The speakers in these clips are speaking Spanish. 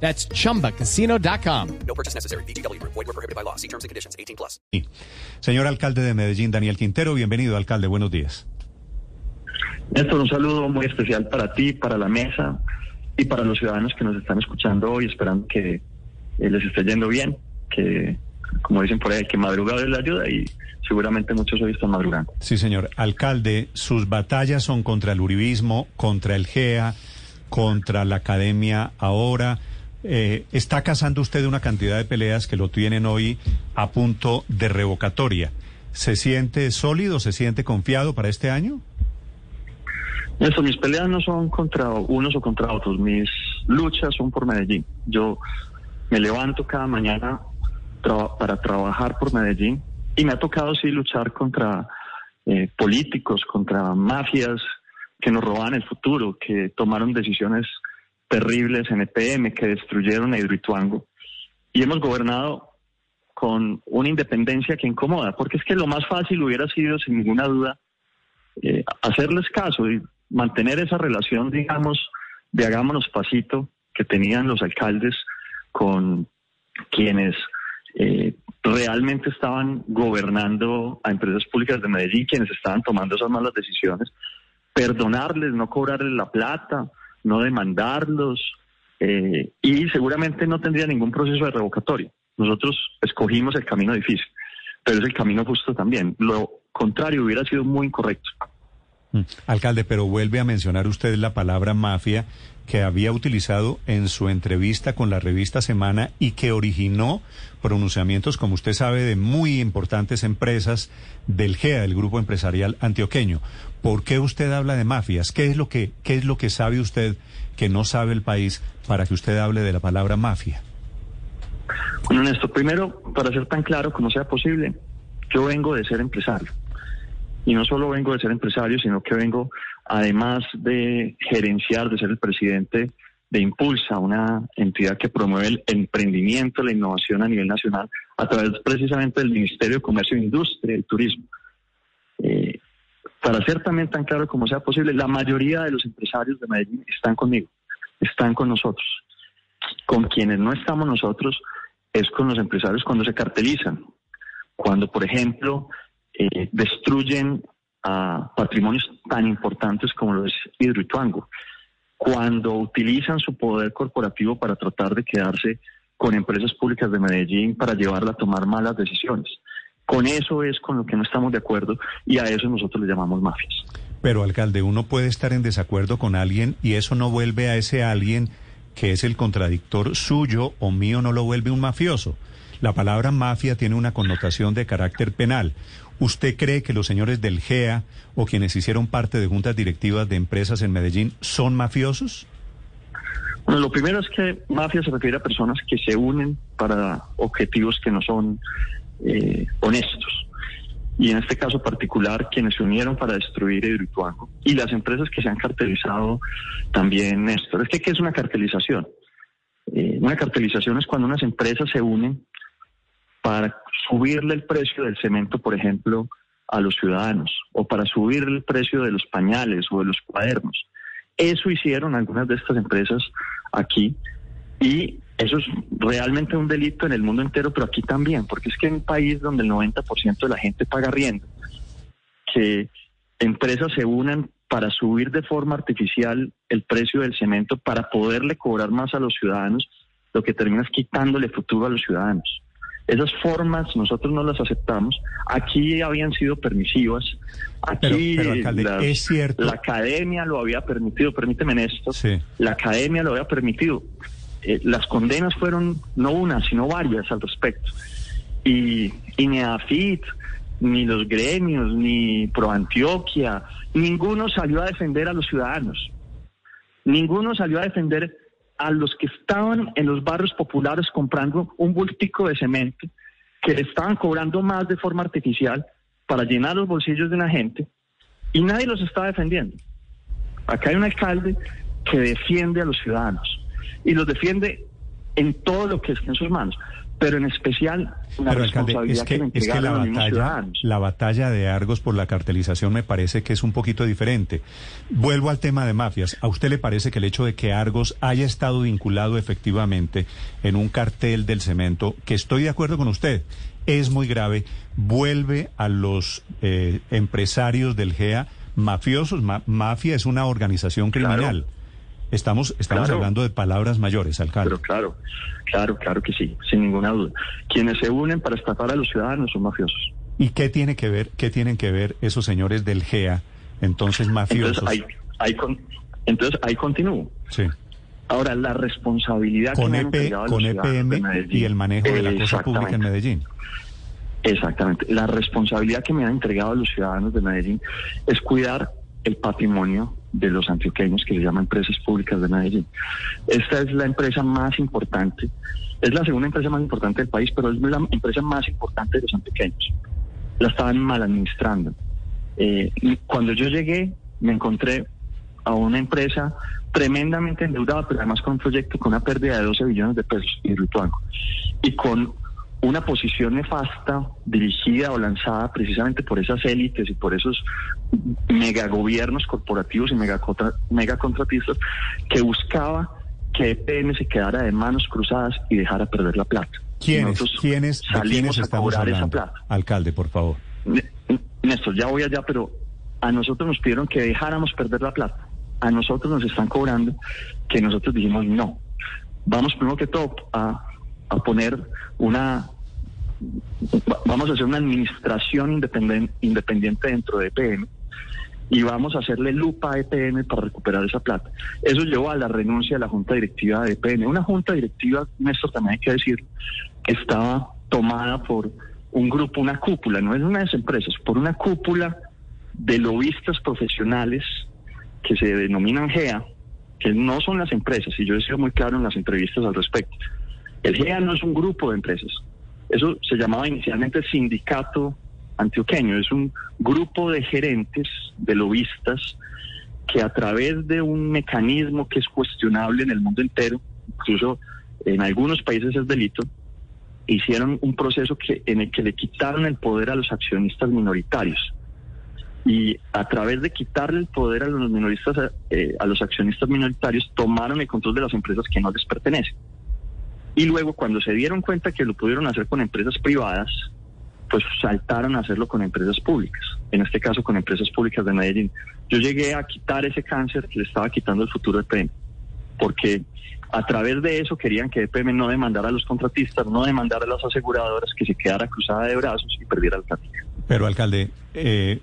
That's chumbacasino.com. No purchase necessary. BGW. Void were prohibited by law. See terms and conditions. 18 plus. Sí. Señor alcalde de Medellín, Daniel Quintero, bienvenido, alcalde. Buenos días. Néstor, un saludo muy especial para ti, para la mesa y para los ciudadanos que nos están escuchando hoy, esperando que eh, les esté yendo bien, que, como dicen por ahí, que madrugar es la ayuda y seguramente muchos hoy están madrugando. Sí, señor. Alcalde, sus batallas son contra el uribismo, contra el GEA, contra la academia ahora. Eh, está cazando usted una cantidad de peleas que lo tienen hoy a punto de revocatoria. ¿Se siente sólido, se siente confiado para este año? Néstor, mis peleas no son contra unos o contra otros, mis luchas son por Medellín. Yo me levanto cada mañana para trabajar por Medellín y me ha tocado sí luchar contra eh, políticos, contra mafias que nos roban el futuro, que tomaron decisiones terribles en EPM, que destruyeron a Hidroituango. Y hemos gobernado con una independencia que incomoda, porque es que lo más fácil hubiera sido, sin ninguna duda, eh, hacerles caso y mantener esa relación, digamos, de hagámonos pasito que tenían los alcaldes con quienes eh, realmente estaban gobernando a empresas públicas de Medellín, quienes estaban tomando esas malas decisiones, perdonarles, no cobrarles la plata, no demandarlos, eh, y seguramente no tendría ningún proceso de revocatoria. Nosotros escogimos el camino difícil, pero es el camino justo también. Lo contrario hubiera sido muy incorrecto. Mm. Alcalde, pero vuelve a mencionar usted la palabra mafia que había utilizado en su entrevista con la revista Semana y que originó pronunciamientos, como usted sabe, de muy importantes empresas del GEA, del Grupo Empresarial Antioqueño. ¿Por qué usted habla de mafias? ¿Qué es lo que, qué es lo que sabe usted que no sabe el país para que usted hable de la palabra mafia? Bueno, Néstor, primero, para ser tan claro como sea posible, yo vengo de ser empresario. Y no solo vengo de ser empresario, sino que vengo, además de gerenciar, de ser el presidente de Impulsa, una entidad que promueve el emprendimiento, la innovación a nivel nacional, a través precisamente del Ministerio de Comercio Industria y Turismo. Eh, para ser también tan claro como sea posible, la mayoría de los empresarios de Medellín están conmigo, están con nosotros. Con quienes no estamos nosotros es con los empresarios cuando se cartelizan, cuando, por ejemplo, eh, destruyen patrimonios tan importantes como lo es Hidroituango, cuando utilizan su poder corporativo para tratar de quedarse con empresas públicas de Medellín para llevarla a tomar malas decisiones. Con eso es con lo que no estamos de acuerdo y a eso nosotros le llamamos mafias. Pero, alcalde, uno puede estar en desacuerdo con alguien y eso no vuelve a ese alguien que es el contradictor suyo o mío, no lo vuelve un mafioso. La palabra mafia tiene una connotación de carácter penal. ¿Usted cree que los señores del GEA o quienes hicieron parte de juntas directivas de empresas en Medellín son mafiosos? Bueno, lo primero es que mafia se refiere a personas que se unen para objetivos que no son eh, honestos. Y en este caso particular, quienes se unieron para destruir Hidroituango y las empresas que se han cartelizado también, Néstor. Es que, ¿qué es una cartelización? Eh, una cartelización es cuando unas empresas se unen para subirle el precio del cemento, por ejemplo, a los ciudadanos, o para subirle el precio de los pañales o de los cuadernos. Eso hicieron algunas de estas empresas aquí y eso es realmente un delito en el mundo entero, pero aquí también, porque es que en un país donde el 90% de la gente paga riendo, que empresas se unan para subir de forma artificial el precio del cemento para poderle cobrar más a los ciudadanos, lo que termina es quitándole futuro a los ciudadanos. Esas formas nosotros no las aceptamos. Aquí habían sido permisivas. Aquí Pero- pero, alcalde, las- es cierto- la academia lo había permitido. Permíteme en esto. Sí. La academia lo había permitido. Eh, las condenas fueron no una, sino varias al respecto. Y, y ni AFIT, ni los gremios, ni ProAntioquia, ninguno salió a defender a los ciudadanos. Ninguno salió a defender a los que estaban en los barrios populares comprando un bultico de cemento que le estaban cobrando más de forma artificial para llenar los bolsillos de una gente y nadie los está defendiendo. Acá hay un alcalde que defiende a los ciudadanos y los defiende en todo lo que esté en sus manos pero en especial una pero, alcalde, es que, que, es que la batalla, la batalla de Argos por la cartelización me parece que es un poquito diferente. Vuelvo al tema de mafias. ¿A usted le parece que el hecho de que Argos haya estado vinculado efectivamente en un cartel del cemento, que estoy de acuerdo con usted, es muy grave, vuelve a los eh, empresarios del GEA mafiosos? mafia es una organización criminal. Estamos, estamos hablando de palabras mayores, alcalde. Pero claro, claro, claro que sí, sin ninguna duda. Quienes se unen para estafar a los ciudadanos son mafiosos. ¿Y qué tiene que ver, qué tienen que ver esos señores del GEA, entonces mafiosos? Entonces, ahí, entonces, ahí continúo. Sí. Ahora, la responsabilidad con que con EPM y el manejo de la cosa pública en Medellín. Exactamente. La responsabilidad que me han entregado los ciudadanos de Medellín es cuidar el patrimonio de los antioqueños que se llama Empresas Públicas de Medellín. Esta es la empresa más importante, es la segunda empresa más importante del país, pero es la empresa más importante de los antioqueños. La estaban mal administrando. Eh, cuando yo llegué, me encontré a una empresa tremendamente endeudada, pero además con un proyecto con una pérdida de 12 billones de pesos en Rituango y con una posición nefasta dirigida o lanzada precisamente por esas élites y por esos megagobiernos corporativos y megacontratistas que buscaba que EPM se quedara de manos cruzadas y dejara perder la plata. ¿Quiénes, ¿quiénes, salimos a cobrar esa plata. Alcalde, por favor. Néstor, ya voy allá, pero a nosotros nos pidieron que dejáramos perder la plata. A nosotros nos están cobrando que nosotros dijimos no. Vamos primero que todo a a poner una, vamos a hacer una administración independiente, dentro de EPM y vamos a hacerle lupa a EPM para recuperar esa plata. Eso llevó a la renuncia de la junta directiva de EPM. Una junta directiva, Néstor, también hay que decir, estaba tomada por un grupo, una cúpula, no es una de esas empresas, por una cúpula de lobistas profesionales que se denominan GEA, que no son las empresas, y yo he sido muy claro en las entrevistas al respecto. El GEA no es un grupo de empresas. Eso se llamaba inicialmente sindicato antioqueño. Es un grupo de gerentes, de lobistas, que a través de un mecanismo que es cuestionable en el mundo entero, incluso en algunos países es delito, hicieron un proceso que, en el que le quitaron el poder a los accionistas minoritarios. Y a través de quitarle el poder a los minoristas, eh, a los accionistas minoritarios, tomaron el control de las empresas que no les pertenecen. Y luego cuando se dieron cuenta que lo pudieron hacer con empresas privadas, pues saltaron a hacerlo con empresas públicas, en este caso con empresas públicas de Medellín. Yo llegué a quitar ese cáncer que le estaba quitando el futuro de EPM, porque a través de eso querían que EPM no demandara a los contratistas, no demandara a las aseguradoras, que se quedara cruzada de brazos y perdiera el camino. Pero alcalde, eh,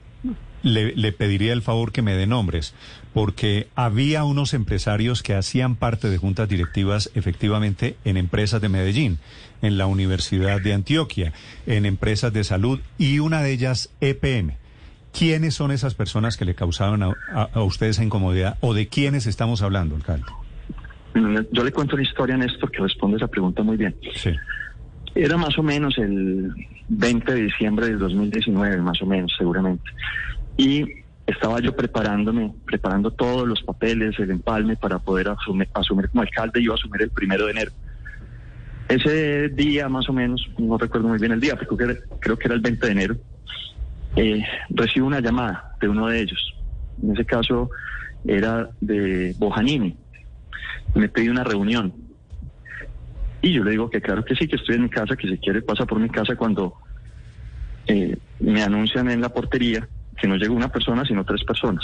le, pediría el favor que me dé nombres, porque había unos empresarios que hacían parte de juntas directivas efectivamente en empresas de Medellín, en la Universidad de Antioquia, en empresas de salud y una de ellas EPM. ¿Quiénes son esas personas que le causaron a, a, usted esa incomodidad o de quiénes estamos hablando, alcalde? Yo le cuento una historia, Néstor, que responde esa pregunta muy bien. Sí. Era más o menos el 20 de diciembre del 2019, más o menos, seguramente. Y estaba yo preparándome, preparando todos los papeles, el empalme para poder asumir, como alcalde. Yo asumir el primero de enero. Ese día, más o menos, no recuerdo muy bien el día, pero creo que era, creo que era el 20 de enero, eh, recibo una llamada de uno de ellos. En ese caso era de Bojanini. Me pedí una reunión. Y yo le digo que claro que sí, que estoy en mi casa, que si quiere pasa por mi casa cuando eh, me anuncian en la portería que no llegó una persona, sino tres personas.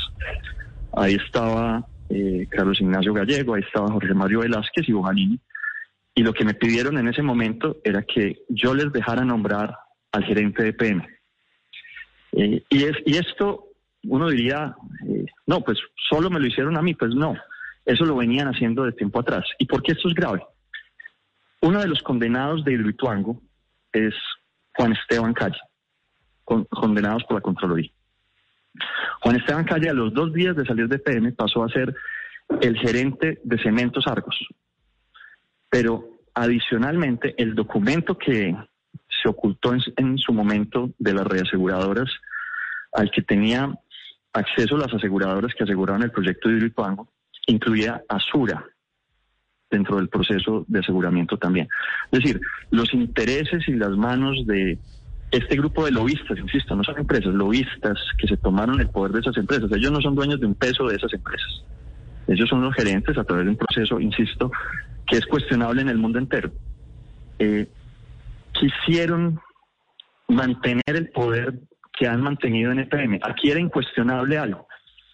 Ahí estaba eh, Carlos Ignacio Gallego, ahí estaba Jorge Mario Velázquez y Bojanini. Y lo que me pidieron en ese momento era que yo les dejara nombrar al gerente de PM. Eh, y, es, y esto, uno diría, eh, no, pues solo me lo hicieron a mí, pues no, eso lo venían haciendo de tiempo atrás. ¿Y por qué esto es grave? Uno de los condenados de Hidroituango es Juan Esteban Calle, condenados por la Contraloría. Juan Esteban Calle, a los dos días de salir de PM, pasó a ser el gerente de Cementos Argos. Pero adicionalmente, el documento que se ocultó en, su momento de las reaseguradoras al que tenía acceso a las aseguradoras que aseguraban el proyecto de Hidroituango, incluía Asura dentro del proceso de aseguramiento también. Es decir, los intereses y las manos de este grupo de lobistas, insisto, no son empresas, lobistas que se tomaron el poder de esas empresas. Ellos no son dueños de un peso de esas empresas. Ellos son los gerentes a través de un proceso, insisto, que es cuestionable en el mundo entero. Eh, quisieron mantener el poder que han mantenido en EPM. Aquí era incuestionable algo,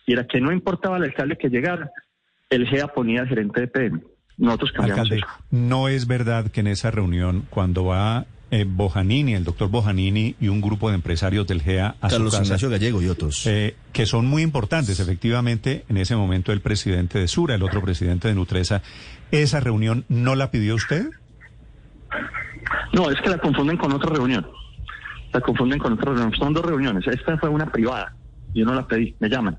y era que no importaba al alcalde que llegara, el GEA ponía al gerente de EPM. Nosotros cambiamos Alcalde, eso. no es verdad que en esa reunión, cuando va eh, Bojanini, el doctor Bojanini y un grupo de empresarios del GEA a Carlos su casa, Ignacio Gallego y otros. eh, que son muy importantes, efectivamente, en ese momento el presidente de Sura, el otro presidente de Nutresa, ¿esa reunión no la pidió usted? No, es que la confunden con otra reunión. La confunden con otra reunión. Son dos reuniones. Esta fue una privada. Yo no la pedí, me llaman.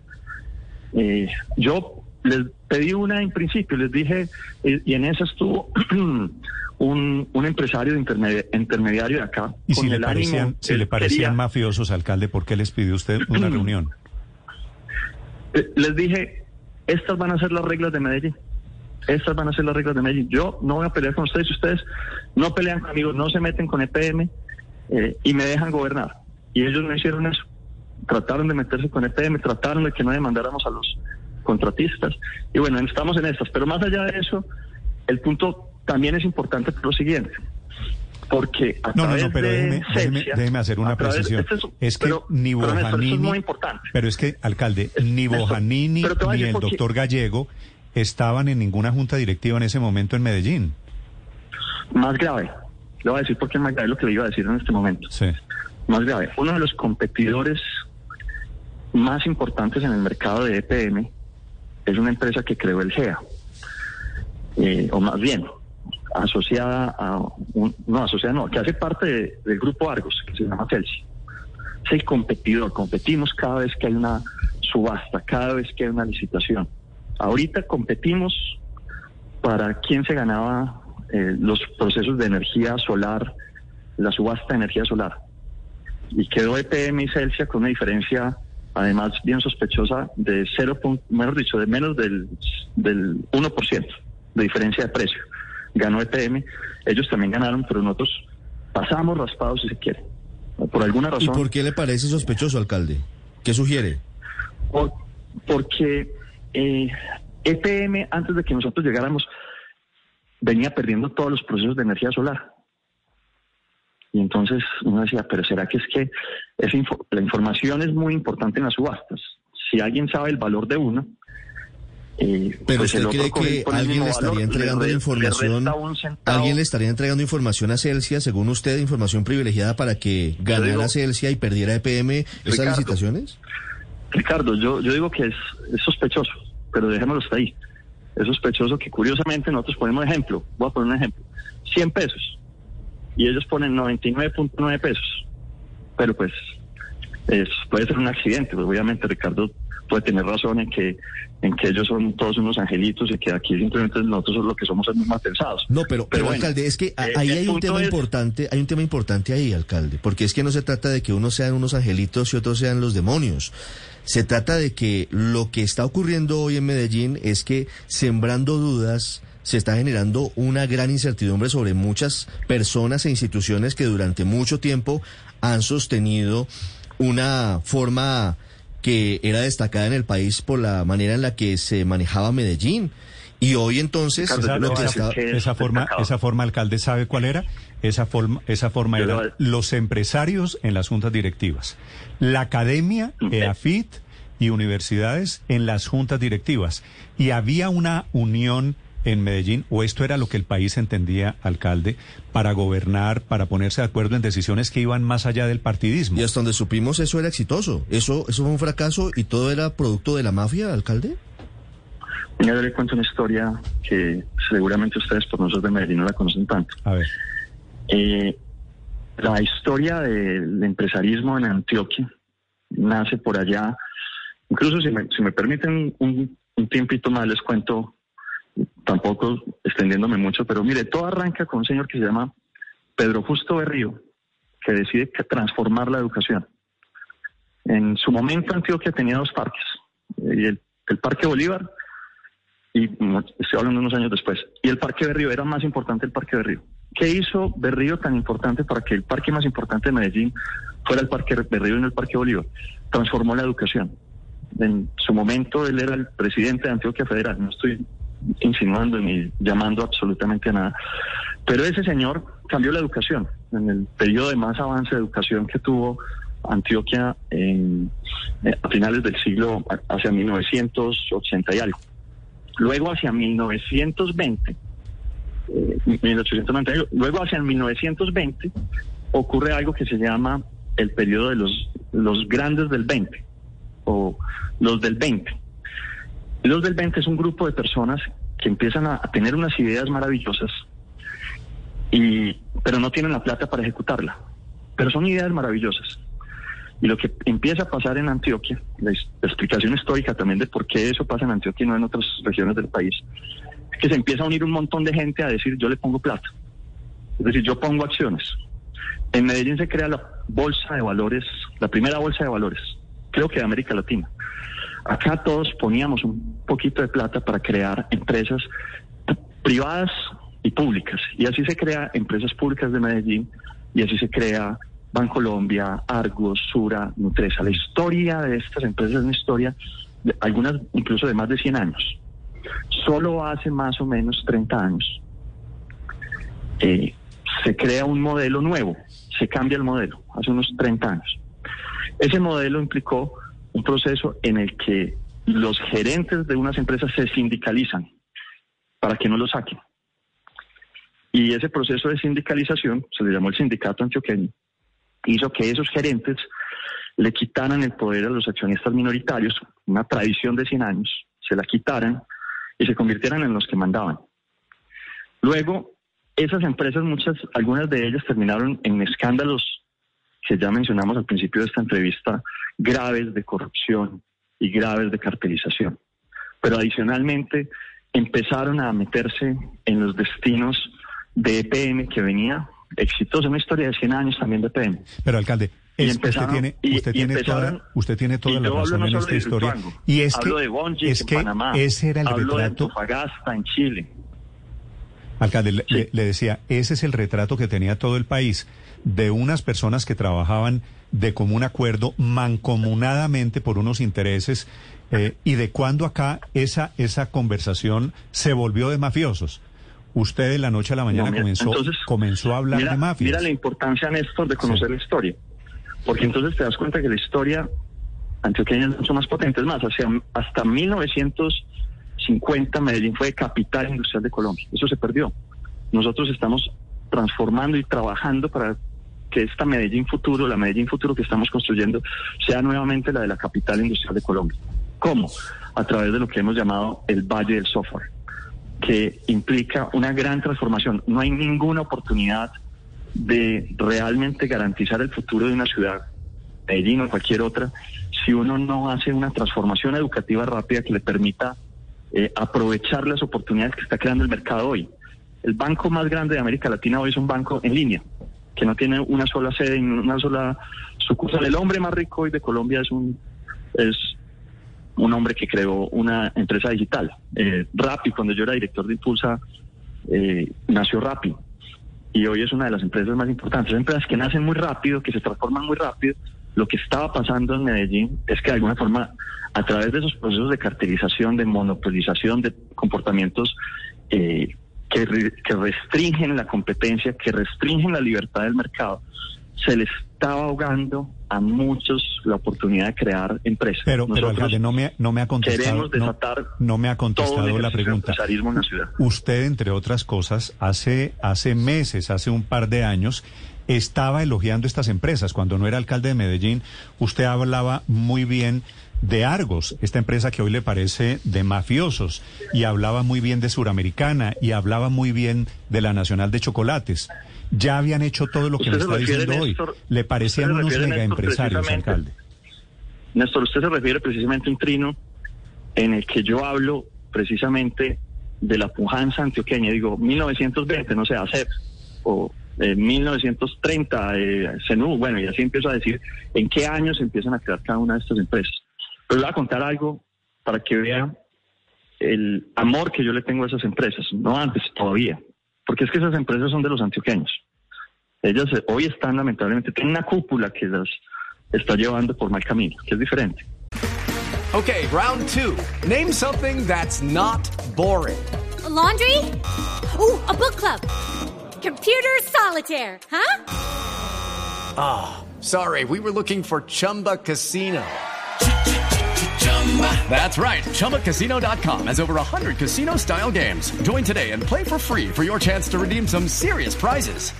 Eh, yo les pedí una en principio, les dije, eh, y en esa estuvo un, un empresario intermediario de acá. Y con si le parecían, ánimo, si él le parecían quería- mafiosos, alcalde, ¿por qué les pidió usted una reunión? Eh, les dije, estas van a ser las reglas de Medellín. Estas van a ser las reglas de Medellín. Yo no voy a pelear con ustedes. Ustedes no pelean conmigo, no se meten con EPM eh, y me dejan gobernar. Y ellos no hicieron eso. Trataron de meterse con EPM, trataron de que no demandáramos a los contratistas. Y bueno, estamos en estas. Pero más allá de eso, el punto también es importante por lo siguiente. Porque a No, no, través no, pero de déjeme, déjeme, déjeme hacer una precisión. este es- Es que pero- ni pero, Néstor, Bojanini, es muy importante. pero es que, alcalde, Es- ni Bojanini pero ni el doctor Gallego estaban en ninguna junta directiva en ese momento en Medellín. Más grave. Le voy a decir por qué es más grave lo que le iba a decir en este momento. Sí. Más grave. Uno de los competidores más importantes en el mercado de EPM es una empresa que creó el GEA. Eh, o más bien, asociada a... Un, no, asociada no, que hace parte de- del grupo Argos, que se llama Celsi. Es el competidor. Competimos cada vez que hay una subasta, cada vez que hay una licitación. Ahorita competimos para quién se ganaba eh, los procesos de energía solar, la subasta de energía solar. Y quedó EPM y Celsia con una diferencia, además bien sospechosa, de 0, pun- mejor dicho, de menos del, del 1% de diferencia de precio. Ganó EPM, ellos también ganaron, pero nosotros pasamos raspados si se quiere. Por alguna ¿Y razón. por qué le parece sospechoso, alcalde? ¿Qué sugiere? Por- porque eh, EPM, antes de que nosotros llegáramos, venía perdiendo todos los procesos de energía solar. Y entonces uno decía, pero ¿será que es que esa info- la información es muy importante en las subastas? Si alguien sabe el valor de uno, eh, Pero pues usted cree que alguien le estaría valor, entregando re- la le información, alguien le estaría entregando información a Celsia, según usted, información privilegiada para que ganara digo- Celsia y perdiera EPM esas Ricardo. licitaciones? Ricardo, yo, yo digo que es, es sospechoso, pero dejémoslo hasta ahí. Es sospechoso que curiosamente nosotros ponemos ejemplo, voy a poner un ejemplo, 100 pesos, y ellos ponen 99.9 pesos, pero pues es, puede ser un accidente, pues obviamente Ricardo puede tener razón en que en que ellos son todos unos angelitos y que aquí simplemente nosotros lo que somos es muy mal pensados. No, pero, pero, bueno, alcalde, es que a- eh, ahí hay un tema es- importante, hay un tema importante ahí, alcalde, porque es que no se trata de que unos sean unos angelitos y otros sean los demonios. Se trata de que lo que está ocurriendo hoy en Medellín es que sembrando dudas se está generando una gran incertidumbre sobre muchas personas e instituciones que durante mucho tiempo han sostenido una forma que era destacada en el país por la manera en la que se manejaba Medellín. Y hoy entonces Esa, lo que está... forma, esa forma, alcalde, ¿sabe cuál era? Esa forma, esa forma era los empresarios en las juntas directivas, la academia. EAFIT y universidades en las juntas directivas. Y había una unión en Medellín, o esto era lo que el país entendía, alcalde, para gobernar, para ponerse de acuerdo en decisiones que iban más allá del partidismo. Y hasta donde supimos eso era exitoso. Eso, eso fue un fracaso y todo era producto de la mafia, alcalde. Mira, yo le cuento una historia que seguramente ustedes por nosotros de Medellín no la conocen tanto. A ver. Eh, la historia del empresarismo en Antioquia nace por allá. Incluso si me, si me permiten un, un tiempito más, les cuento, tampoco extendiéndome mucho, pero mire, todo arranca con un señor que se llama Pedro Justo Berrío, que decide transformar la educación. En su momento Antioquia tenía dos parques, el, el Parque Bolívar, y mm, estoy hablando unos años después, y el Parque Berrío, era más importante el Parque Berrío. ¿Qué hizo Berrío tan importante para que el parque más importante de Medellín fuera el Parque Berrío y no el Parque Bolívar? Transformó la educación. En su momento él era el presidente de Antioquia Federal, no estoy insinuando ni llamando absolutamente a nada, pero ese señor cambió la educación en el periodo de más avance de educación que tuvo Antioquia eh, a finales del siglo, hacia 1980 y algo. Luego hacia 1920, eh, 1890, luego hacia 1920 ocurre algo que se llama el periodo de los, los grandes del 20 o los del 20. Los del 20 es un grupo de personas que empiezan a, tener unas ideas maravillosas, y, pero no tienen la plata para ejecutarla. Pero son ideas maravillosas. Y lo que empieza a pasar en Antioquia, la, la explicación histórica también de por qué eso pasa en Antioquia y no en otras regiones del país, es que se empieza a unir un montón de gente a decir yo le pongo plata. Es decir, yo pongo acciones. En Medellín se crea la bolsa de valores, la primera bolsa de valores, creo que de América Latina. Acá todos poníamos un poquito de plata para crear empresas privadas y públicas. Y así se crea empresas públicas de Medellín y así se crea Bancolombia, Argos, Sura, Nutresa. La historia de estas empresas es una historia, de- algunas incluso de más de 100 años. Solo hace más o menos 30 años eh, se crea un modelo nuevo, se cambia el modelo, hace unos 30 años. Ese modelo implicó un proceso en el que los gerentes de unas empresas se sindicalizan para que no lo saquen. Y ese proceso de sindicalización, se le llamó el sindicato antioqueño, hizo que esos gerentes le quitaran el poder a los accionistas minoritarios, una tradición de 100 años, se la quitaran y se convirtieran en los que mandaban. Luego, esas empresas, muchas, algunas de ellas terminaron en escándalos que ya mencionamos al principio de esta entrevista, graves de corrupción y graves de cartelización. Pero adicionalmente empezaron a meterse en los destinos de EPM que venía exitosa, una historia de 100 años también de EPM. Pero alcalde, es- usted tiene, y- usted y tiene empezaron- toda, usted tiene toda y la razón no en esta de historia. Y es hablo que, de Bungie es en que Panamá, ese era el hablo de retrato. Antofagasta en Chile. Alcalde, le, Sí. le- le decía, ese es el retrato que tenía todo el país de unas personas que trabajaban de común acuerdo, mancomunadamente por unos intereses, eh, y de cuándo acá esa, esa conversación se volvió de mafiosos. Usted de la noche a la mañana No, mira, comenzó, entonces, comenzó a hablar mira, de mafias. Mira la importancia, Néstor, de conocer Sí. la historia. Porque entonces te das cuenta que la historia antioqueña es mucho más potente. Es más, hacia, hasta 1950 Medellín fue capital industrial de Colombia. Eso se perdió. Nosotros estamos transformando y trabajando para que esta Medellín futuro, la Medellín futuro que estamos construyendo, sea nuevamente la de la capital industrial de Colombia. ¿Cómo? A través de lo que hemos llamado el Valle del Software que implica una gran transformación. No hay ninguna oportunidad de realmente garantizar el futuro de una ciudad, Medellín o cualquier otra, si uno no hace una transformación educativa rápida que le permita eh, aprovechar las oportunidades que está creando el mercado hoy. El banco más grande de América Latina hoy es un banco en línea, que no tiene una sola sede, una sola sucursal. El hombre más rico hoy de Colombia es un es un hombre que creó una empresa digital. Eh, cuando yo era director de Impulsa, eh, nació Rappi. Y hoy es una de las empresas más importantes. Empresas que nacen muy rápido, que se transforman muy rápido. Lo que estaba pasando en Medellín es que de alguna forma, a través de esos procesos de cartelización, de monopolización, de comportamientos eh, que, re- que restringen la competencia, que restringen la libertad del mercado, se les estaba ahogando a muchos la oportunidad de crear empresas. Pero, pero alcalde, no me, no me ha contestado. queremos no- desatar no, me ha contestado la pregunta. en la ciudad. Usted, entre otras cosas, hace, hace meses, hace un par de años, estaba elogiando estas empresas. Cuando no era alcalde de Medellín, usted hablaba muy bien de Argos, esta empresa que hoy le parece de mafiosos, y hablaba muy bien de Suramericana, y hablaba muy bien de la Nacional de Chocolates. Ya habían hecho todo lo que me está diciendo Néstor, hoy. Le parecían unos refiere, mega Néstor, empresarios, alcalde. Néstor, usted se refiere precisamente a un trino en el que yo hablo precisamente de la pujanza antioqueña. Digo, 1920, no sé, ACEP o eh, 1930, eh, CENU, bueno, y así empiezo a decir en qué años empiezan a crear cada una de estas empresas. Pero les voy a contar algo para que vean el amor que yo le tengo a esas empresas, no antes todavía, porque es que esas empresas son de los antioqueños. Ellas eh, hoy están lamentablemente, tienen una cúpula que las está llevando por mal camino, que es diferente. Okay, round two. Name something that's not boring. A laundry? Ooh, a book club. Computer solitaire, huh? Sorry, we were looking for Chumba Casino. That's right. ChumbaCasino.com has over 100 casino style games. Join today and play for free for your chance to redeem some serious prizes.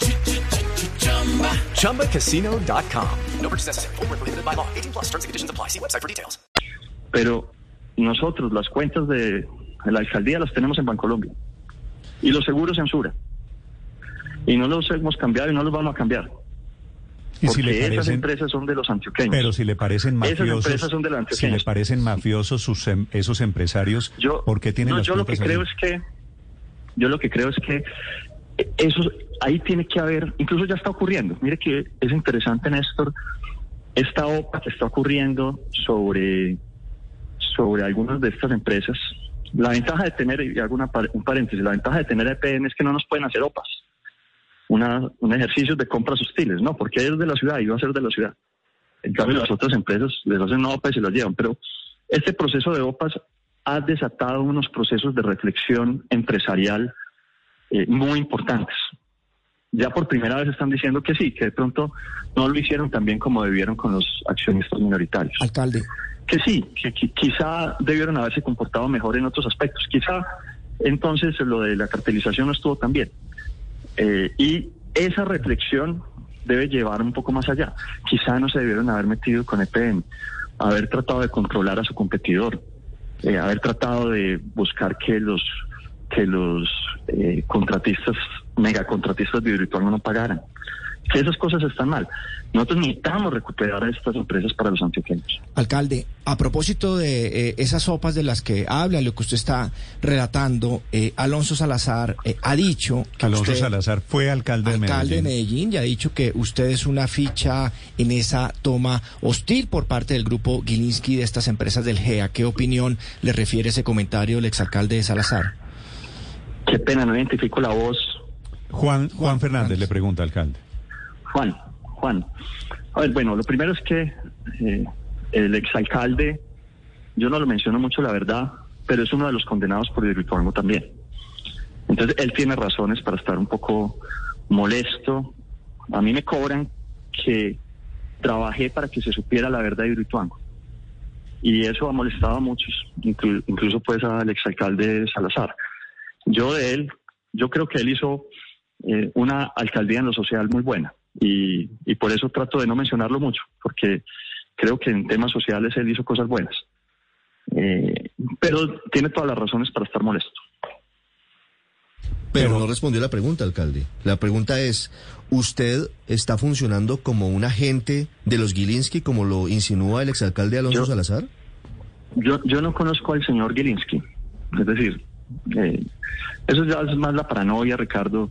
ChumbaCasino.com. No purchase necessary. Where prohibited by law. 18 plus terms and conditions apply. See website for details. Pero nosotros las cuentas de, la alcaldía las tenemos en Bancolombia y los seguros en Sura. Y no los hemos cambiado y no los vamos a cambiar. Y Porque si le esas parecen, empresas son de los antioqueños. pero si le parecen Esas mafiosos, empresas son de los si le parecen mafiosos sus, em- esos empresarios, yo, ¿por qué tienen no, las yo lo que creo es que yo lo que creo es que eso ahí tiene que haber incluso ya está ocurriendo. Mire que es interesante Néstor esta OPA que está ocurriendo sobre sobre algunas de estas empresas. La ventaja de tener y hago una un paréntesis la ventaja de tener EPM es que no nos pueden hacer OPAs una, un ejercicio de compras hostiles no porque es de la ciudad y va a ser de la ciudad en cambio, las otras empresas les hacen una OPA y se las llevan. Pero este proceso de OPAs ha desatado unos procesos de reflexión empresarial eh, muy importantes. Ya por primera vez están diciendo que sí, que de pronto no lo hicieron tan bien como debieron con los accionistas minoritarios. Alcalde, Que sí, que qui- quizá debieron haberse comportado mejor en otros aspectos. Quizá entonces lo de la cartelización no estuvo tan bien. Eh, y esa reflexión debe llevar un poco más allá. Quizá no se debieron haber metido con EPM, haber tratado de controlar a su competidor, eh, haber tratado de buscar que los que los eh, contratistas, megacontratistas de Hidroituango no pagaran. Que esas cosas están mal. Nosotros necesitamos recuperar a estas empresas para los antioqueños. alcalde, a propósito de eh, esas sopas de las que habla, lo que usted está relatando, eh, Alonso Salazar eh, ha dicho que Alonso usted, Salazar fue alcalde, alcalde de de Medellín. Medellín, ya ha dicho que usted es una ficha en esa toma hostil por parte del grupo Gilinski de estas empresas del GEA. ¿Qué opinión le refiere ese comentario el exalcalde de Salazar? Qué pena, no identifico la voz. Juan, Juan Fernández Fernández. le pregunta, alcalde. Juan, Juan. A ver, bueno, lo primero es que eh, el exalcalde, yo no lo menciono mucho, la verdad, pero es uno de los condenados por Hidroituango también. Entonces, él tiene razones para estar un poco molesto. A mí me cobran que trabajé para que se supiera la verdad de Hidroituango. Y eso ha molestado a muchos, inclu- incluso pues al exalcalde Salazar. Yo de él, yo creo que él hizo eh, una alcaldía en lo social muy buena y, y por eso trato de no mencionarlo mucho, porque creo que en temas sociales él hizo cosas buenas. Eh, pero tiene todas las razones para estar molesto. Pero, no respondió la pregunta, alcalde. La pregunta es, ¿usted está funcionando como un agente de los Gilinski, como lo insinúa el exalcalde Alonso Yo- Salazar? Yo, yo no conozco al señor Gilinski, es decir, eh, eso ya es más la paranoia, Ricardo,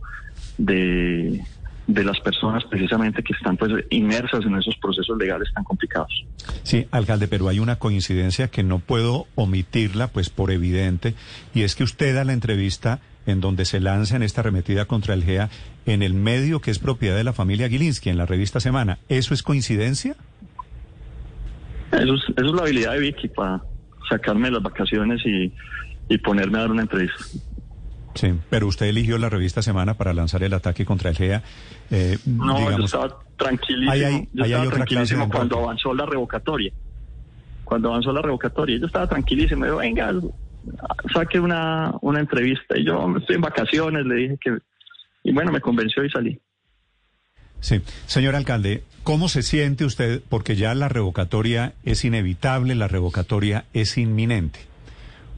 de, de las personas precisamente que están pues inmersas en esos procesos legales tan complicados. Sí, alcalde, pero hay una coincidencia que no puedo omitirla, pues por evidente, y es que usted da la entrevista en donde se lanza en esta arremetida contra el GEA en el medio que es propiedad de la familia Gilinski, en la revista Semana. ¿Eso es coincidencia? Eso es, eso es la habilidad de Vicky para sacarme de las vacaciones y, y ponerme a dar una entrevista. Sí, pero usted eligió la revista Semana para lanzar el ataque contra el GEA. eh, No, yo estaba tranquilísimo. Ahí hay- yo ahí hay estaba otra tranquilísimo cuando avanzó la revocatoria. Cuando avanzó la revocatoria, yo estaba tranquilísimo. Yo, venga, saque una, una entrevista. Y yo estoy en vacaciones, le dije que. Y bueno, me convenció y salí. Sí, señor alcalde, ¿cómo se siente usted? Porque ya la revocatoria es inevitable, la revocatoria es inminente.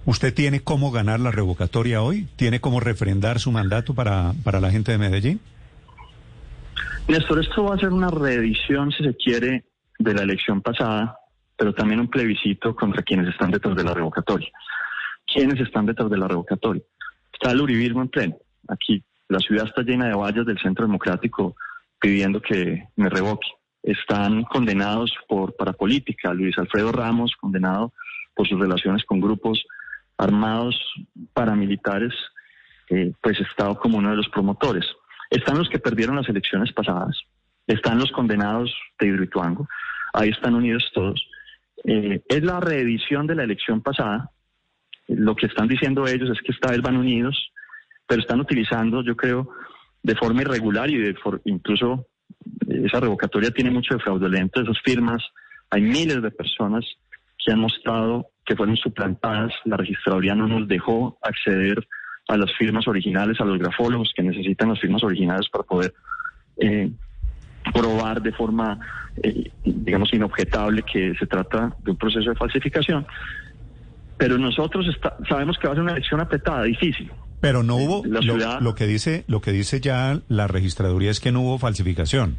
¿Usted tiene cómo ganar la revocatoria hoy? ¿Tiene cómo refrendar su mandato para, para la gente de Medellín? Néstor, esto va a ser una reedición, si se quiere, de la elección pasada, pero también un plebiscito contra quienes están detrás de la revocatoria. ¿Quiénes están detrás de la revocatoria? Está el uribismo en pleno. Aquí La ciudad está llena de vallas del Centro Democrático pidiendo que me revoque. Están condenados por parapolítica. Luis Alfredo Ramos, condenado por sus relaciones con grupos armados paramilitares, eh, pues estado como uno de los promotores. Están los que perdieron las elecciones pasadas, están los condenados de Hidroituango, ahí están unidos todos. Eh, es la reedición de la elección pasada. Lo que están diciendo ellos es que esta vez van unidos, pero están utilizando, yo creo, de forma irregular y de for- incluso eh, esa revocatoria tiene mucho de fraudulento, esas firmas. Hay miles de personas que han mostrado que fueron suplantadas. La registraduría no nos dejó acceder a las firmas originales, a los grafólogos que necesitan las firmas originales para poder eh, probar de forma, eh, digamos, inobjetable que se trata de un proceso de falsificación. Pero nosotros está- sabemos que va a ser una elección apretada, difícil. Pero no hubo, La lo, ciudad- lo que dice, lo que dice ya la registraduría es que no hubo falsificación.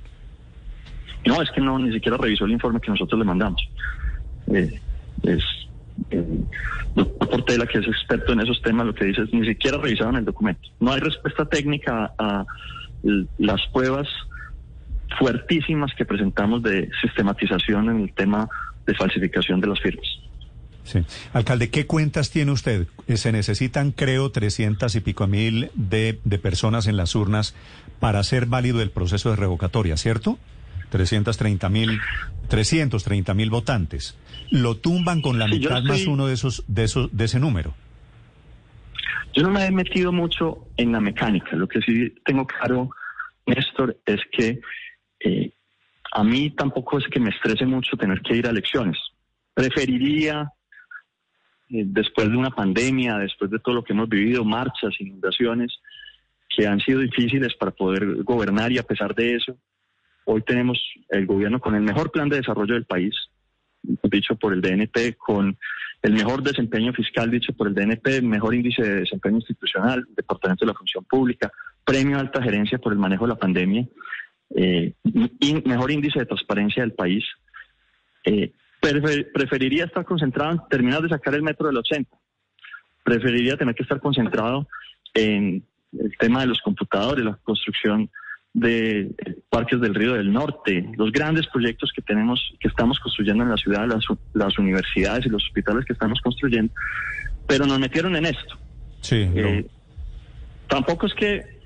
No, es que no, ni siquiera revisó el informe que nosotros le mandamos. Eh, es eh, doctor Portela, que es experto en esos temas, lo que dice es ni siquiera revisaron el documento. No hay respuesta técnica a, las pruebas fuertísimas que presentamos de sistematización en el tema de falsificación de las firmas. Sí. Alcalde, ¿qué cuentas tiene usted? Eh, Se necesitan, creo, 300 y pico mil de, de personas en las urnas para hacer válido el proceso de revocatoria, ¿cierto? 330 mil, 330 mil votantes. Lo tumban con la Sí, mitad más estoy- uno de esos, de esos, de ese número. Yo no me he metido mucho en la mecánica. Lo que sí tengo claro, Néstor, es que eh, a mí tampoco es que me estrese mucho tener que ir a elecciones. Preferiría, eh, después de una pandemia, después de todo lo que hemos vivido, marchas, inundaciones, que han sido difíciles para poder gobernar y a pesar de eso, hoy tenemos el gobierno con el mejor plan de desarrollo del país, dicho por el DNP, con el mejor desempeño fiscal dicho por el DNP, mejor índice de desempeño institucional, Departamento de la Función Pública, premio alta gerencia por el manejo de la pandemia, eh, mejor índice de transparencia del país. Eh, prefer- preferiría estar concentrado en terminar de sacar el metro del 80. Preferiría tener que estar concentrado en el tema de los computadores, la construcción de parques del Río del Norte, los grandes proyectos que tenemos, que estamos construyendo en la ciudad, las, universidades y los hospitales que estamos construyendo, pero nos metieron en esto. Sí. Eh, tampoco es que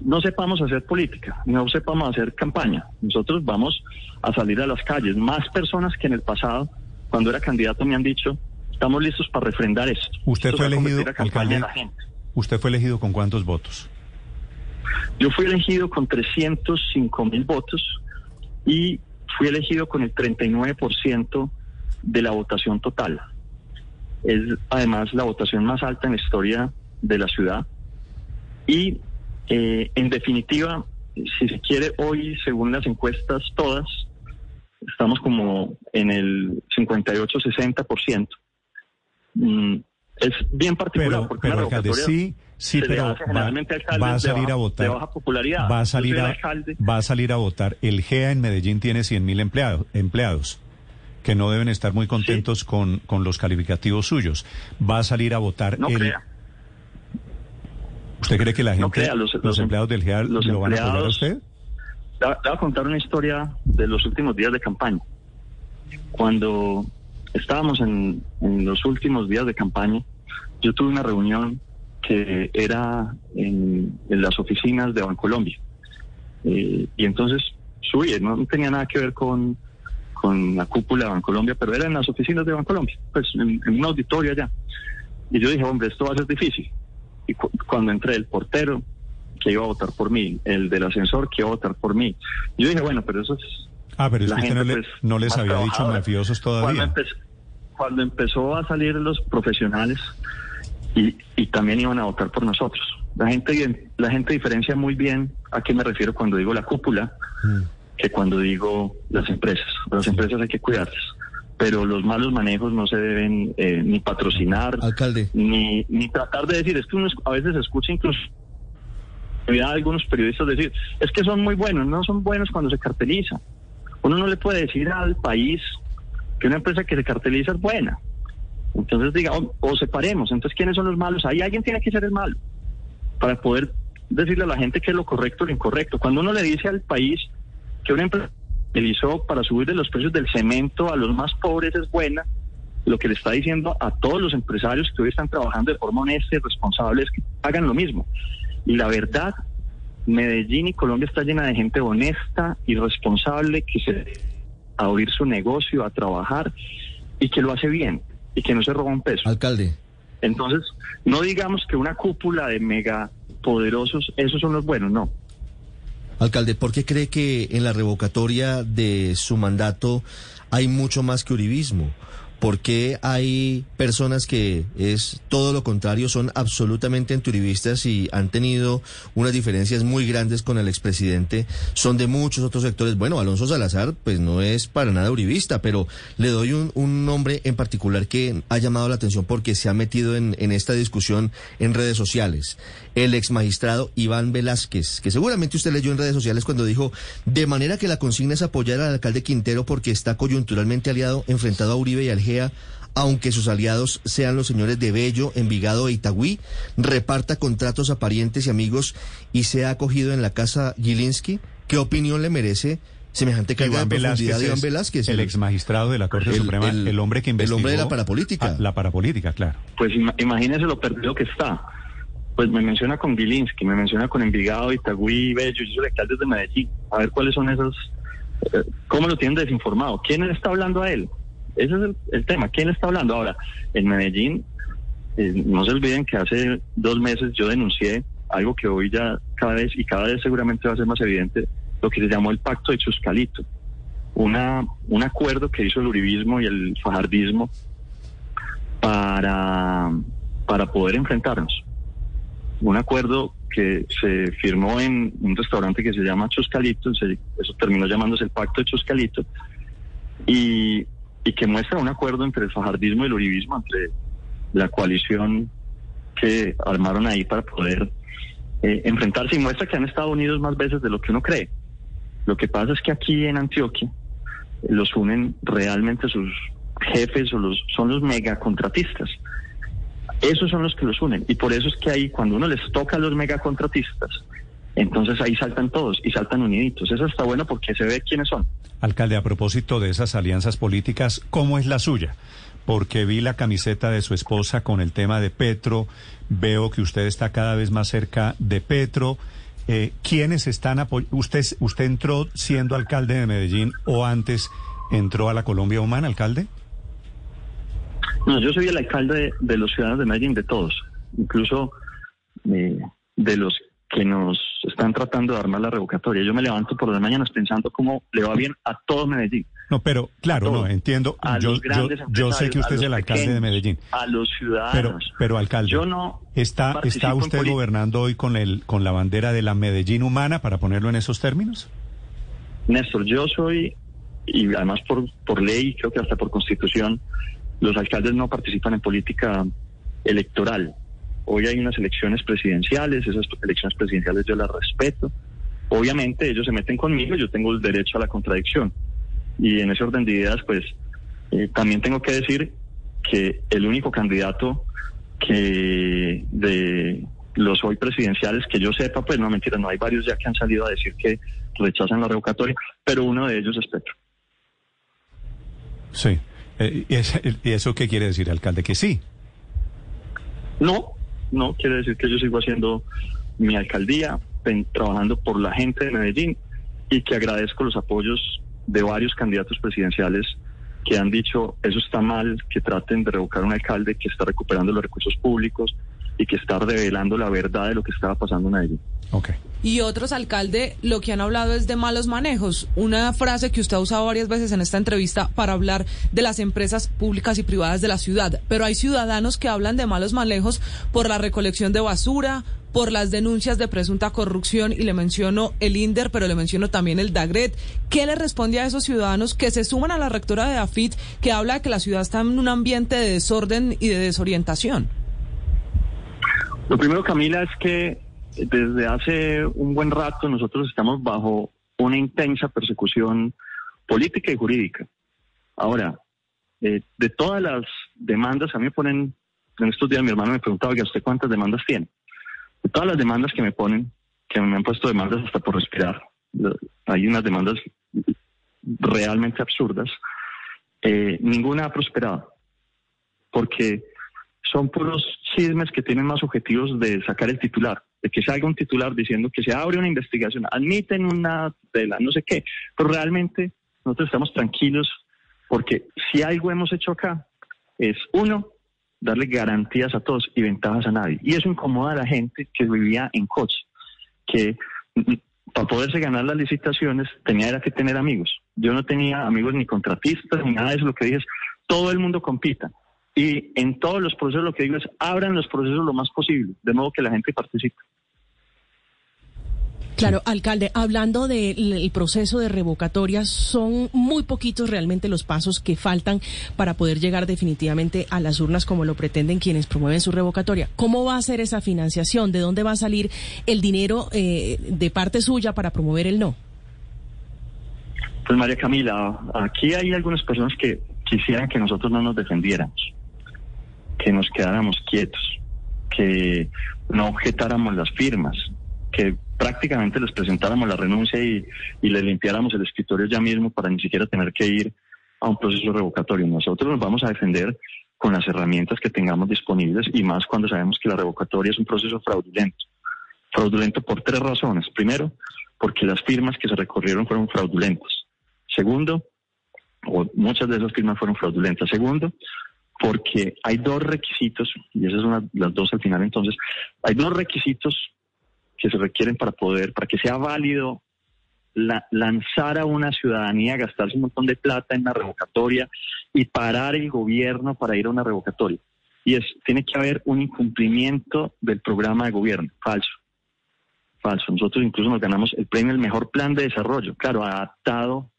no sepamos hacer política, no sepamos hacer campaña. Nosotros vamos a salir a las calles. Más personas que en el pasado, cuando era candidato, me han dicho, estamos listos para refrendar esto. Usted Esto fue elegido, alcalde. la gente. ¿Usted fue elegido con cuántos votos? Yo fui elegido con 305 mil votos y fui elegido con el 39% de la votación total. Es además la votación más alta en la historia de la ciudad. Y eh, en definitiva, si se quiere, hoy, según las encuestas todas, estamos como en el 58-60%. Mm, es bien particular Pero, porque pero alcalde, sí, sí, se pero va, a va salir baja- a votar. de baja popularidad. Va a salir a, alcalde. va a salir a votar. El GEA en Medellín tiene 100 mil empleados, empleados que no deben estar muy contentos con, con los calificativos suyos. Va a salir a votar No el. crea. ¿Usted cree que la gente, No crea, los- los, los em- empleados del GEA los lo van a apoyar a usted? Le voy a contar una historia de los últimos días de campaña. Cuando estábamos en, en los últimos días de campaña, yo tuve una reunión que era en, en las oficinas de Bancolombia. Eh, y entonces subí, no, no tenía nada que ver con, con la cúpula de Bancolombia, pero era en las oficinas de Bancolombia, pues en, en un auditorio allá. Y yo dije, hombre, esto va a ser difícil. Y cu- cuando entré, el portero que iba a votar por mí, el del ascensor que iba a votar por mí. Yo dije, bueno, pero eso es... Ah, pero es la que usted no, le- pues, no les había dicho mafiosos Cuando, todavía. cuando empezó a salir los profesionales y, y también iban a votar por nosotros. La gente, la gente diferencia muy bien a qué me refiero cuando digo la cúpula Mm. que cuando digo las empresas. Las empresas hay que cuidarlas, pero los malos manejos no se deben eh, ni patrocinar, Alcalde. ni, ni tratar de decir, es que uno a veces escucha incluso a algunos periodistas decir, es que son muy buenos, no son buenos cuando se carteliza. Uno no le puede decir al país que una empresa que se carteliza es buena. Entonces diga, o, o separemos, entonces ¿quiénes son los malos? Ahí alguien tiene que ser el malo para poder decirle a la gente qué es lo correcto o lo incorrecto. Cuando uno le dice al país que una empresa utilizó para subir de los precios del cemento a los más pobres es buena, lo que le está diciendo a todos los empresarios que hoy están trabajando de forma honesta y responsable es que hagan lo mismo. Y la verdad, Medellín y Colombia está llena de gente honesta y responsable que se a abrir su negocio, a trabajar y que lo hace bien y que no se roba un peso. Alcalde. Entonces, no digamos que una cúpula de mega poderosos, esos son los buenos, no. Alcalde, ¿por qué cree que en la revocatoria de su mandato hay mucho más que uribismo? ¿Por qué hay personas que es todo lo contrario, son absolutamente antiuribistas y han tenido unas diferencias muy grandes con el expresidente? Son de muchos otros sectores. Bueno, Alonso Salazar, pues no es para nada uribista, pero le doy un, un nombre en particular que ha llamado la atención porque se ha metido en, en esta discusión en redes sociales. El ex magistrado Iván Velázquez, que seguramente usted leyó en redes sociales cuando dijo, de manera que la consigna es apoyar al alcalde Quintero porque está coyunturalmente aliado, enfrentado a Uribe y al Aunque sus aliados sean los señores de Bello, Envigado e Itagüí, reparta contratos a parientes y amigos y sea acogido en la casa Gilinski. ¿Qué opinión le merece semejante carga Iván de profundidad Velázquez de Iván Velázquez? el ex magistrado de la Corte el- Suprema, el- el, hombre que el investigó... hombre de la parapolítica. La parapolítica, claro. Pues ima- imagínese lo perdido que está. Pues me menciona con Gilinski, me menciona con Envigado, Itagüí, Bello, yo soy el alcalde de Medellín. A ver cuáles son esos, eh, cómo lo tienen desinformado. ¿Quién le está hablando a él? Ese es el, tema. ¿Quién está hablando? Ahora, en Medellín, eh, no se olviden que hace dos meses yo denuncié algo que hoy ya cada vez y cada vez seguramente va a ser más evidente, lo que se llamó el pacto de Chuscalito. Una, un acuerdo que hizo el uribismo y el fajardismo para, para poder enfrentarnos. Un acuerdo que se firmó en un restaurante que se llama Chuscalito, eso terminó llamándose el Pacto de Chuscalito, y, y que muestra un acuerdo entre el fajardismo y el uribismo, entre la coalición que armaron ahí para poder eh, enfrentarse y muestra que han estado unidos más veces de lo que uno cree. Lo que pasa es que aquí en Antioquia eh, los unen realmente sus jefes o los son los megacontratistas. Esos son los que los unen y por eso es que ahí cuando uno les toca a los megacontratistas, entonces ahí saltan todos y saltan uniditos. Eso está bueno porque se ve quiénes son. Alcalde, a propósito de esas alianzas políticas, ¿cómo es la suya? Porque vi la camiseta de su esposa con el tema de Petro, veo que usted está cada vez más cerca de Petro. Eh, ¿Quiénes están apoyando? ¿Usted, ¿Usted entró siendo alcalde de Medellín o antes entró a la Colombia Humana, alcalde? No, yo soy el alcalde de, de los ciudadanos de Medellín, de todos, incluso eh, de los que nos están tratando de armar la revocatoria. Yo me levanto por las mañanas pensando cómo le va bien a todo Medellín. No, pero claro, no, entiendo. A Yo, los yo, grandes yo sé que usted es el alcalde de Medellín. A los Pero, ciudadanos. pero alcalde, Yo no ¿está, ¿está usted gobernando hoy con, el, con la bandera de la Medellín humana, para ponerlo en esos términos? Néstor, yo soy, y además por, por ley, creo que hasta por constitución, los alcaldes no participan en política electoral. Hoy hay unas elecciones presidenciales, esas elecciones presidenciales yo las respeto. Obviamente ellos se meten conmigo, yo tengo el derecho a la contradicción. Y en ese orden de ideas, pues eh, también tengo que decir que el único candidato que de los hoy presidenciales que yo sepa, pues no mentira, no hay varios ya que han salido a decir que rechazan la revocatoria, pero uno de ellos es Petro. Sí. Eh, ¿y, es- ¿Y eso qué quiere decir, alcalde? Que sí. No, no quiere decir que yo sigo haciendo mi alcaldía, trabajando por la gente de Medellín y que agradezco los apoyos de varios candidatos presidenciales que han dicho eso está mal, que traten de revocar a un alcalde que está recuperando los recursos públicos y que está revelando la verdad de lo que estaba pasando en Medellín. Ok. Y otros, alcalde, lo que han hablado es de malos manejos. Una frase que usted ha usado varias veces en esta entrevista para hablar de las empresas públicas y privadas de la ciudad. Pero hay ciudadanos que hablan de malos manejos por la recolección de basura, por las denuncias de presunta corrupción, y le menciono el INDER, pero le menciono también el DAGRET. ¿Qué le responde a esos ciudadanos que se suman a la rectora de AFIT, que habla de que la ciudad está en un ambiente de desorden y de desorientación? Lo primero, Camila, es que desde hace un buen rato nosotros estamos bajo una intensa persecución política y jurídica. Ahora, eh, de todas las demandas, a mí me ponen, en estos días mi hermano me preguntaba, ¿y a usted cuántas demandas tiene? De todas las demandas que me ponen, que me han puesto demandas hasta por respirar. Hay unas demandas realmente absurdas. Eh, ninguna ha prosperado, porque son puros chismes que tienen más objetivos de sacar el titular, de que salga un titular diciendo que se abre una investigación, admiten una de la no sé qué, pero realmente nosotros estamos tranquilos porque si algo hemos hecho acá es, uno, darle garantías a todos y ventajas a nadie. Y eso incomoda a la gente que vivía en coche, que para poderse ganar las licitaciones tenía era que tener amigos. Yo no tenía amigos ni contratistas ni nada de eso. Lo que dije es, todo el mundo compita. Y en todos los procesos lo que digo es, abran los procesos lo más posible, de modo que la gente participe. Claro, alcalde, hablando del proceso de revocatoria, son muy poquitos realmente los pasos que faltan para poder llegar definitivamente a las urnas como lo pretenden quienes promueven su revocatoria. ¿Cómo va a ser esa financiación? ¿De dónde va a salir el dinero eh, de parte suya para promover el no? Pues María Camila, aquí hay algunas personas que quisieran que nosotros no nos defendiéramos, que nos quedáramos quietos, que no objetáramos las firmas, que prácticamente les presentáramos la renuncia y, y le limpiáramos el escritorio ya mismo para ni siquiera tener que ir a un proceso revocatorio. Nosotros nos vamos a defender con las herramientas que tengamos disponibles y más cuando sabemos que la revocatoria es un proceso fraudulento. Fraudulento por tres razones. Primero, porque las firmas que se recorrieron fueron fraudulentas. Segundo, o muchas de esas firmas fueron fraudulentas. Segundo, porque hay dos requisitos, y esas son las dos al final entonces, hay dos requisitos que se requieren para poder, para que sea válido la, lanzar a una ciudadanía, gastarse un montón de plata en la revocatoria y parar el gobierno para ir a una revocatoria. Y es, tiene que haber un incumplimiento del programa de gobierno. Falso. Falso. Nosotros incluso nos ganamos el premio el mejor plan de desarrollo, claro, adaptado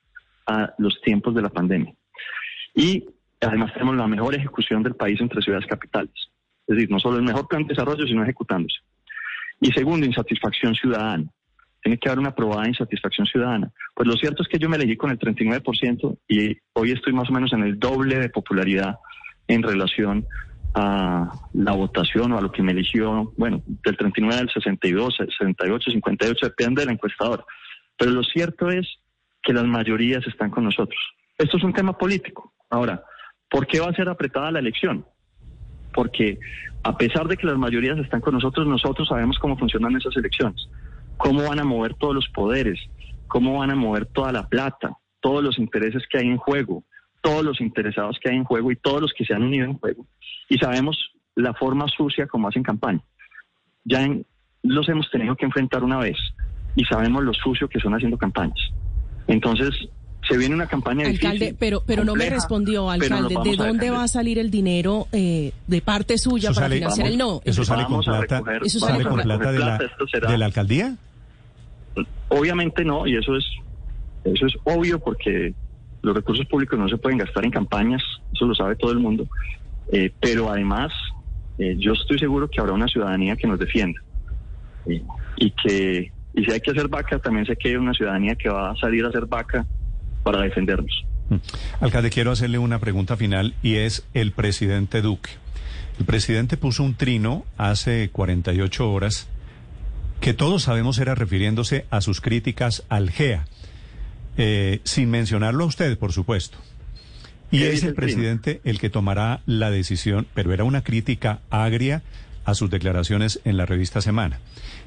a los tiempos de la pandemia. Y además tenemos la mejor ejecución del país entre ciudades capitales. Es decir, no solo el mejor plan de desarrollo, sino ejecutándose. Y segundo, insatisfacción ciudadana. Tiene que haber una probada insatisfacción ciudadana. Pues lo cierto es que yo me elegí con el 39% y hoy estoy más o menos en el doble de popularidad en relación a la votación o a lo que me eligió, bueno, del 39 al 62, 68, 58, depende del encuestador. Pero lo cierto es que las mayorías están con nosotros. Esto es un tema político. Ahora, ¿por qué va a ser apretada la elección? Porque a pesar de que las mayorías están con nosotros, nosotros sabemos cómo funcionan esas elecciones, cómo van a mover todos los poderes, cómo van a mover toda la plata, todos los intereses que hay en juego, todos los interesados que hay en juego y todos los que se han unido en juego. Y sabemos la forma sucia como hacen campaña. Ya los hemos tenido que enfrentar una vez y sabemos lo sucio que son haciendo campañas. Entonces, se viene una campaña alcalde, pero pero no me respondió, alcalde. ¿De dónde va a salir el dinero eh, de parte suya para financiar el no? ¿Eso sale con plata, ¿eso sale con plata, de, la, de la alcaldía? Obviamente no, y eso es eso es obvio porque los recursos públicos no se pueden gastar en campañas, eso lo sabe todo el mundo. Eh, pero además, eh, yo estoy seguro que habrá una ciudadanía que nos defienda y que y si hay que hacer vaca, también sé que hay una ciudadanía que va a salir a hacer vaca para defendernos. Mm. Alcalde, quiero hacerle una pregunta final y es el presidente Duque. El presidente puso un trino hace 48 horas que todos sabemos era refiriéndose a sus críticas al GEA, eh, sin mencionarlo a usted, por supuesto. Y es el presidente el que tomará la decisión, pero era una crítica agria a sus declaraciones en la revista Semana.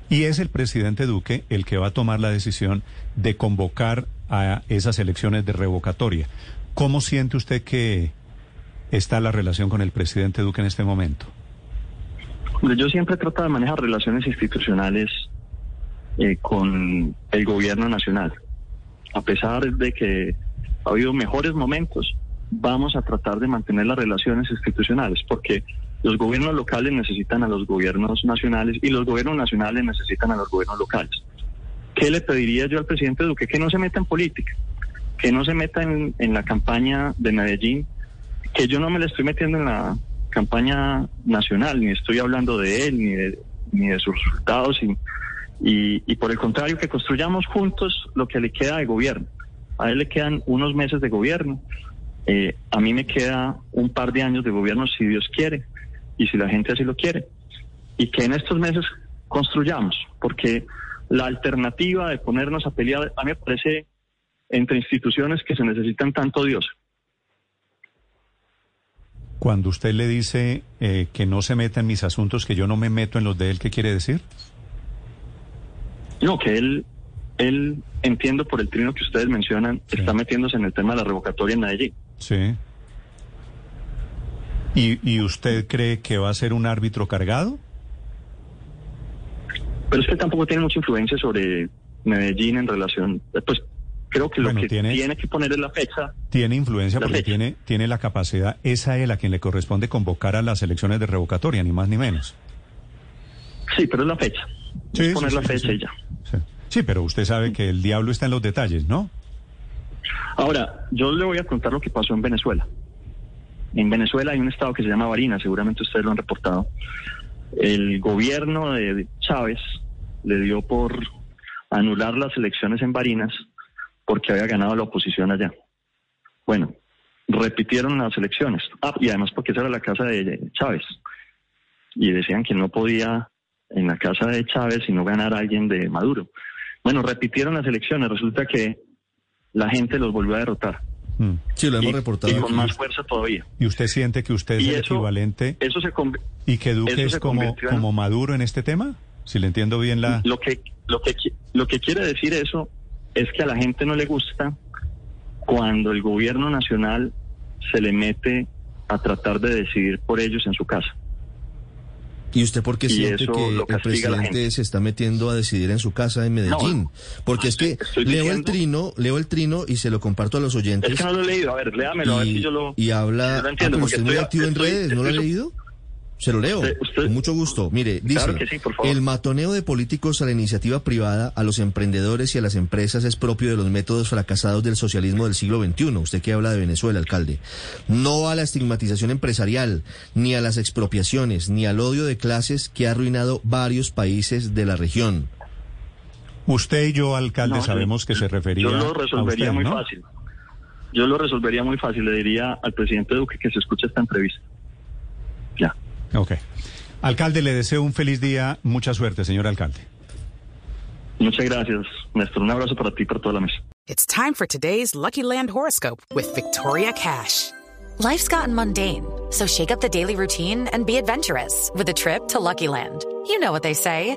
Y es el presidente Duque el que va a tomar la decisión de convocar a esas elecciones de revocatoria. ¿Cómo siente usted que está la relación con el presidente Duque en este momento? Yo siempre trato de manejar relaciones institucionales eh, con el gobierno nacional. A pesar de que ha habido mejores momentos, vamos a tratar de mantener las relaciones institucionales, porque los gobiernos locales necesitan a los gobiernos nacionales y los gobiernos nacionales necesitan a los gobiernos locales. ¿Qué le pediría yo al presidente Duque? Que no se meta en política, que no se meta en, la campaña de Medellín, que yo no me le estoy metiendo en la campaña nacional, ni estoy hablando de él, ni de, ni de sus resultados, y, por el contrario, que construyamos juntos lo que le queda de gobierno. A él le quedan unos meses de gobierno, eh, a mí me queda un par de años de gobierno si Dios quiere y si la gente así lo quiere. Y que en estos meses construyamos, porque la alternativa de ponernos a pelear, a mí me parece entre instituciones que se necesitan tanto Dios. Cuando usted le dice eh, que no se meta en mis asuntos, que yo no me meto en los de él, ¿qué quiere decir? No, que él, él, entiendo por el trino que ustedes mencionan, está metiéndose en el tema de la revocatoria en Medellín. Sí. ¿Y, ¿Y usted cree que va a ser un árbitro cargado? Pero es que tampoco tiene mucha influencia sobre Medellín en relación, pues creo que lo que tiene- tiene... que poner es la fecha. Tiene influencia porque fecha. tiene, tiene la capacidad, es a quien le corresponde convocar a las elecciones de revocatoria, ni más ni menos. Sí, pero es la fecha. Sí, poner sí, la sí, fecha y ya. Sí. Sí, pero usted sabe que el diablo está en los detalles, ¿no? Ahora, yo le voy a contar lo que pasó en Venezuela. En Venezuela hay un estado que se llama Barinas, seguramente ustedes lo han reportado. El gobierno de Chávez le dio por anular las elecciones en Barinas porque había ganado la oposición allá. Bueno, repitieron las elecciones. Ah, y además porque esa era la casa de Chávez. Y decían que no podía en la casa de Chávez si no ganara alguien de Maduro. Bueno, repitieron las elecciones. Resulta que la gente los volvió a derrotar. Mm. Sí, lo hemos Y- reportado. Y con más fuerza todavía. ¿Y usted siente que usted es el equivalente Eso se y que Duque es en- como Maduro en este tema? Si le entiendo bien la... lo que lo que lo que quiere decir eso es que a la gente no le gusta cuando el gobierno nacional se le mete a tratar de decidir por ellos en su casa. ¿Y usted por qué Y siente eso que el presidente se está metiendo a decidir en su casa en Medellín? Porque es que leo el trino, leo el trino y se lo comparto a los oyentes. Es que no lo he leído, a ver, léamelo, a ver y, si yo lo y habla. yo lo Ah, pero usted es muy estoy- activo en estoy- redes, ¿no lo ha estoy- leído? Se lo leo, Usted- usted- con mucho gusto. Mire, dice, Claro que sí, por favor. el matoneo de políticos a la iniciativa privada, a los emprendedores y a las empresas es propio de los métodos fracasados del socialismo del siglo XXI. Usted que habla de Venezuela, alcalde. No a la estigmatización empresarial, ni a las expropiaciones, ni al odio de clases que ha arruinado varios países de la región. Usted y yo, alcalde, No, yo- sabemos que se refería Yo lo a resolvería usted, muy ¿no? fácil. Yo lo resolvería muy fácil, le diría al presidente Duque que se escuche esta entrevista. Ok. Alcalde, le deseo un feliz día. Mucha suerte, señor alcalde. Muchas gracias, Néstor. Un abrazo para ti y para toda la mesa. It's time for today's Lucky Land horoscope with Victoria Cash. Life's gotten mundane, so shake up the daily routine and be adventurous with a trip to Lucky Land. You know what they say.